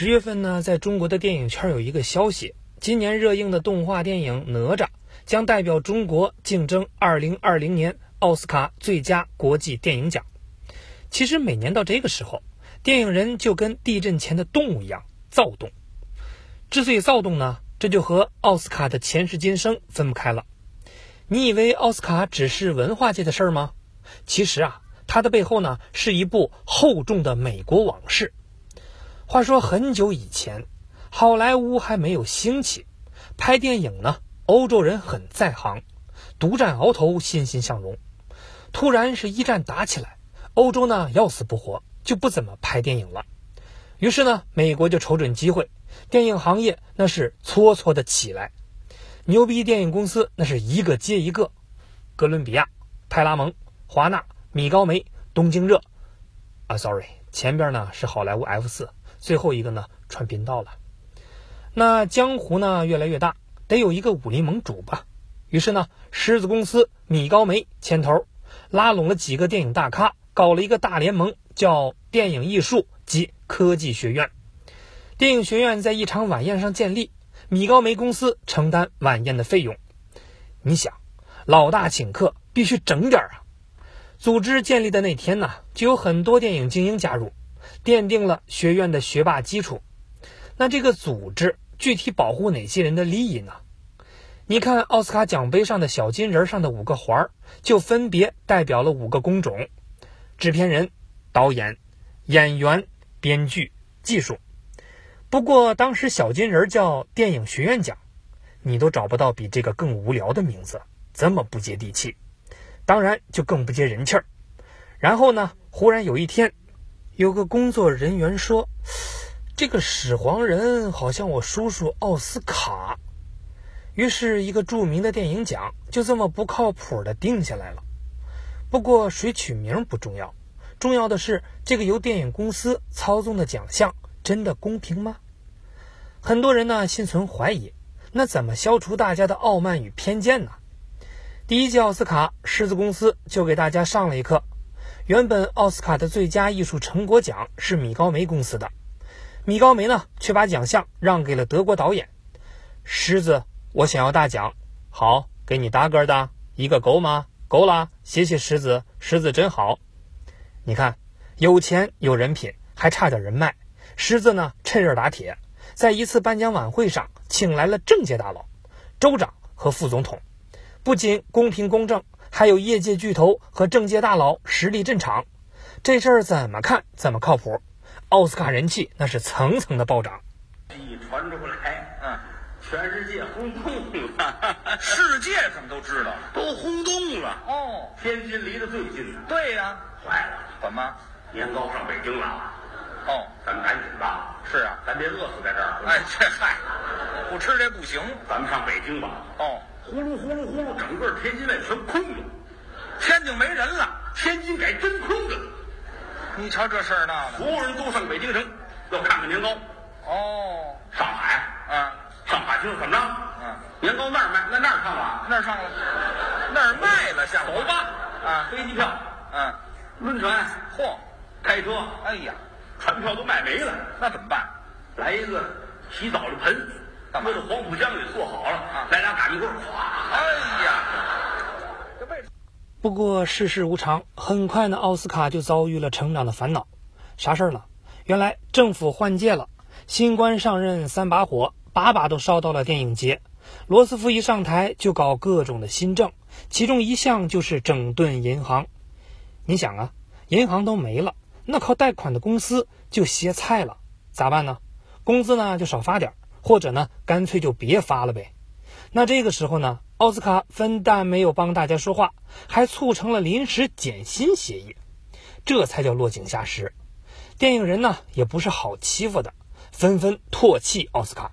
十月份呢，在中国的电影圈有一个消息，今年热映的动画电影《哪吒》将代表中国竞争2020年奥斯卡最佳国际电影奖。其实每年到这个时候，电影人就跟地震前的动物一样躁动。之所以躁动呢，这就和奥斯卡的前世今生分不开了。你以为奥斯卡只是文化界的事儿吗？其实啊，它的背后呢，是一部厚重的美国往事。话说很久以前，好莱坞还没有兴起，拍电影呢，欧洲人很在行，独占鳌头，欣欣向荣。突然是一战打起来，欧洲呢要死不活，就不怎么拍电影了。于是呢，美国就瞅准机会，电影行业那是搓搓的起来，牛逼电影公司那是一个接一个，哥伦比亚、派拉蒙、华纳、米高梅、东京热，啊，sorry，前边呢是好莱坞 F 四。最后一个呢，传频道了。那江湖呢越来越大，得有一个武林盟主吧。于是呢，狮子公司米高梅牵头，拉拢了几个电影大咖，搞了一个大联盟，叫电影艺术及科技学院。电影学院在一场晚宴上建立，米高梅公司承担晚宴的费用。你想，老大请客，必须整点啊！组织建立的那天呢，就有很多电影精英加入。奠定了学院的学霸基础。那这个组织具体保护哪些人的利益呢？你看奥斯卡奖杯上的小金人上的五个环儿，就分别代表了五个工种：制片人、导演、演员、编剧、技术。不过当时小金人叫电影学院奖，你都找不到比这个更无聊的名字，这么不接地气，当然就更不接人气儿。然后呢，忽然有一天。有个工作人员说：“这个始皇人好像我叔叔奥斯卡。”于是，一个著名的电影奖就这么不靠谱的定下来了。不过，谁取名不重要，重要的是这个由电影公司操纵的奖项真的公平吗？很多人呢心存怀疑。那怎么消除大家的傲慢与偏见呢？第一届奥斯卡，狮子公司就给大家上了一课。原本奥斯卡的最佳艺术成果奖是米高梅公司的，米高梅呢却把奖项让给了德国导演狮子。我想要大奖，好，给你大个的一个够吗？够了，谢谢狮子，狮子真好。你看，有钱有人品，还差点人脉。狮子呢趁热打铁，在一次颁奖晚会上请来了政界大佬、州长和副总统，不仅公平公正。还有业界巨头和政界大佬实力镇场，这事儿怎么看怎么靠谱。奥斯卡人气那是层层的暴涨。一传出来，嗯，全世界轰动了，世界怎么都知道了？都轰动了。哦，天津离得最近的，对呀，坏了，怎么？年糕上北京了。哦，咱们赶紧吧。是啊，咱别饿死在这儿。哎，这嗨，不吃这不行。咱们上北京吧。哦。呼噜呼噜呼噜，整个天津卫全空了，天津没人了，天津改真空了。你瞧这事儿闹的，所有人都上北京城要看看年糕。哦，上海，嗯，上海听说怎么着？嗯，年糕那儿卖，那那儿上了，那儿上了，那儿卖了，下走吧。啊，飞机票，嗯，轮船，嚯，开车，哎呀，船票都卖没了，那怎么办？来一个洗澡的盆。搁到黄浦江给做好了啊！来俩擀面棍，哗！哎呀，不过世事无常，很快呢，奥斯卡就遭遇了成长的烦恼。啥事儿呢？原来政府换届了，新官上任三把火，把把都烧到了电影节。罗斯福一上台就搞各种的新政，其中一项就是整顿银行。你想啊，银行都没了，那靠贷款的公司就歇菜了，咋办呢？工资呢就少发点。或者呢，干脆就别发了呗。那这个时候呢，奥斯卡非但没有帮大家说话，还促成了临时减薪协议，这才叫落井下石。电影人呢也不是好欺负的，纷纷唾弃奥斯卡。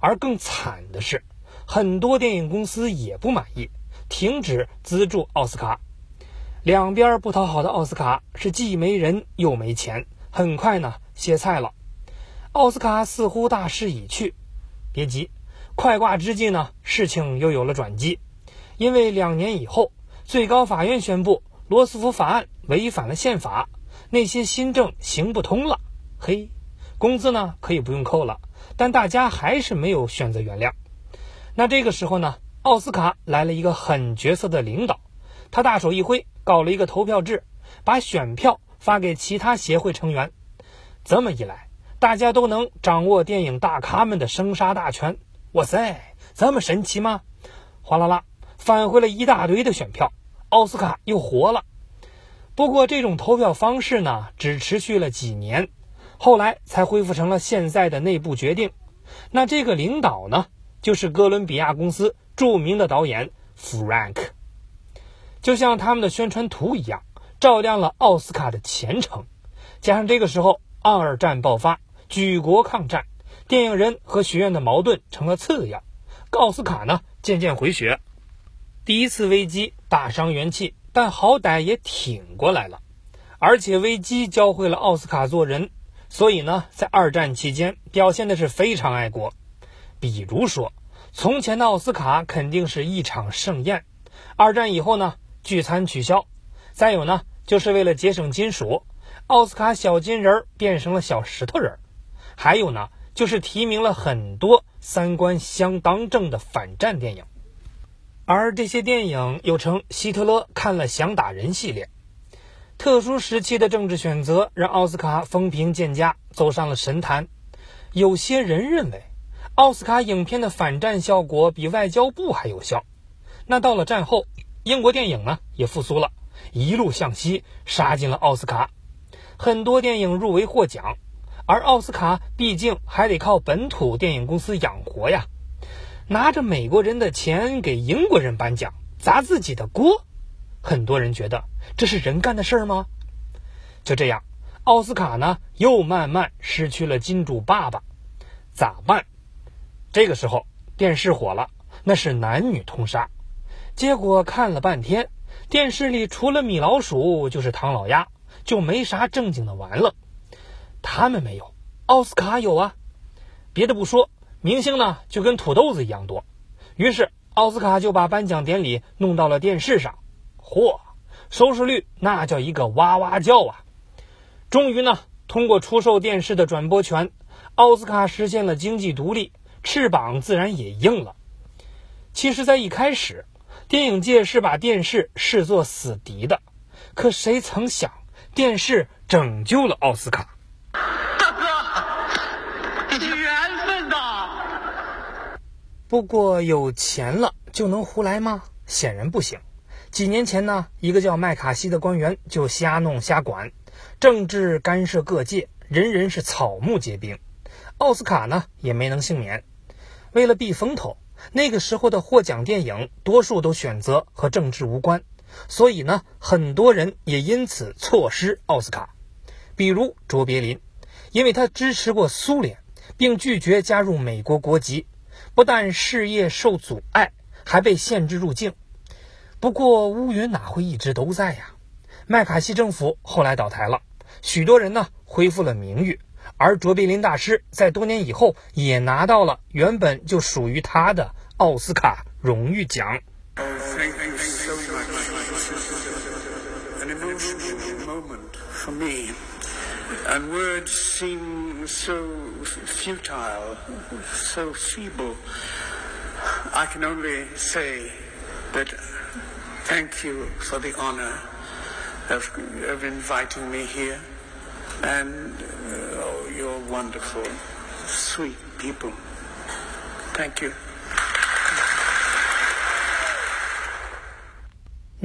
而更惨的是，很多电影公司也不满意，停止资助奥斯卡。两边不讨好的奥斯卡是既没人又没钱，很快呢歇菜了。奥斯卡似乎大势已去，别急，快挂之际呢，事情又有了转机。因为两年以后，最高法院宣布罗斯福法案违反了宪法，那些新政行不通了。嘿，工资呢可以不用扣了，但大家还是没有选择原谅。那这个时候呢，奥斯卡来了一个狠角色的领导，他大手一挥，搞了一个投票制，把选票发给其他协会成员。这么一来，大家都能掌握电影大咖们的生杀大权。哇塞，这么神奇吗？哗啦啦，返回了一大堆的选票，奥斯卡又活了。不过这种投票方式呢，只持续了几年，后来才恢复成了现在的内部决定。那这个领导呢，就是哥伦比亚公司著名的导演 Frank。就像他们的宣传图一样，照亮了奥斯卡的前程。加上这个时候二战爆发，举国抗战，电影人和学院的矛盾成了次要，奥斯卡呢渐渐回血。第一次危机大伤元气。但好歹也挺过来了，而且危机教会了奥斯卡做人，所以呢，在二战期间表现的是非常爱国。比如说，从前的奥斯卡肯定是一场盛宴，二战以后呢，聚餐取消。再有呢，就是为了节省金属，奥斯卡小金人变成了小石头人。还有呢，就是提名了很多三观相当正的反战电影。而这些电影又称“希特勒看了想打人”系列。特殊时期的政治选择让奥斯卡风评渐佳，走上了神坛。有些人认为，奥斯卡影片的反战效果比外交部还有效。那到了战后，英国电影呢也复苏了，一路向西杀进了奥斯卡，很多电影入围获奖。而奥斯卡毕竟还得靠本土电影公司养活呀。拿着美国人的钱给英国人颁奖，砸自己的锅，很多人觉得这是人干的事儿吗？就这样，奥斯卡呢又慢慢失去了金主爸爸，咋办？这个时候电视火了，那是男女通杀。结果看了半天，电视里除了米老鼠就是唐老鸭，就没啥正经的玩了。他们没有，奥斯卡有啊。别的不说。明星呢就跟土豆子一样多，于是奥斯卡就把颁奖典礼弄到了电视上，嚯，收视率那叫一个哇哇叫啊！终于呢，通过出售电视的转播权，奥斯卡实现了经济独立，翅膀自然也硬了。其实，在一开始，电影界是把电视视作死敌的，可谁曾想，电视拯救了奥斯卡。不过有钱了就能胡来吗？显然不行。几年前呢，一个叫麦卡锡的官员就瞎弄瞎管，政治干涉各界，人人是草木皆兵。奥斯卡呢也没能幸免。为了避风头，那个时候的获奖电影多数都选择和政治无关，所以呢，很多人也因此错失奥斯卡。比如卓别林，因为他支持过苏联，并拒绝加入美国国籍。不但事业受阻碍，还被限制入境。不过乌云哪会一直都在呀？麦卡锡政府后来倒台了，许多人呢恢复了名誉，而卓别林大师在多年以后也拿到了原本就属于他的奥斯卡荣誉奖。and words seem so futile, so feeble. I can only say that thank you for the honor of, of inviting me here, and uh, oh, you're wonderful, sweet people. Thank you.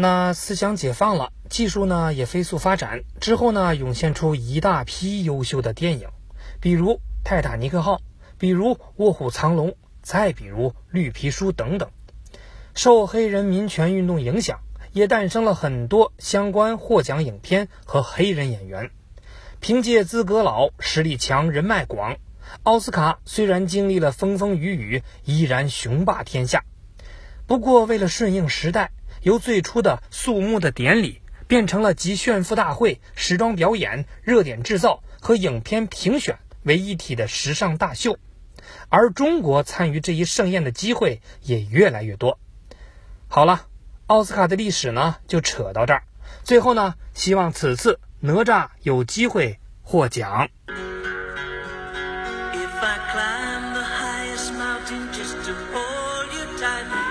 那思想解放了， 技术呢也飞速发展，之后呢涌现出一大批优秀的电影，比如《泰坦尼克号》，比如《卧虎藏龙》，再比如《绿皮书》等等。受黑人民权运动影响，也诞生了很多相关获奖影片和黑人演员。凭借资格老、实力强、人脉广，奥斯卡虽然经历了风风雨雨，依然雄霸天下。不过，为了顺应时代。由最初的肃穆的典礼，变成了集炫富大会、时装表演、热点制造和影片评选为一体的时尚大秀，而中国参与这一盛宴的机会也越来越多。好了，奥斯卡的历史呢就扯到这儿。最后呢，希望此次哪吒有机会获奖。If I climb the highest mountain just to you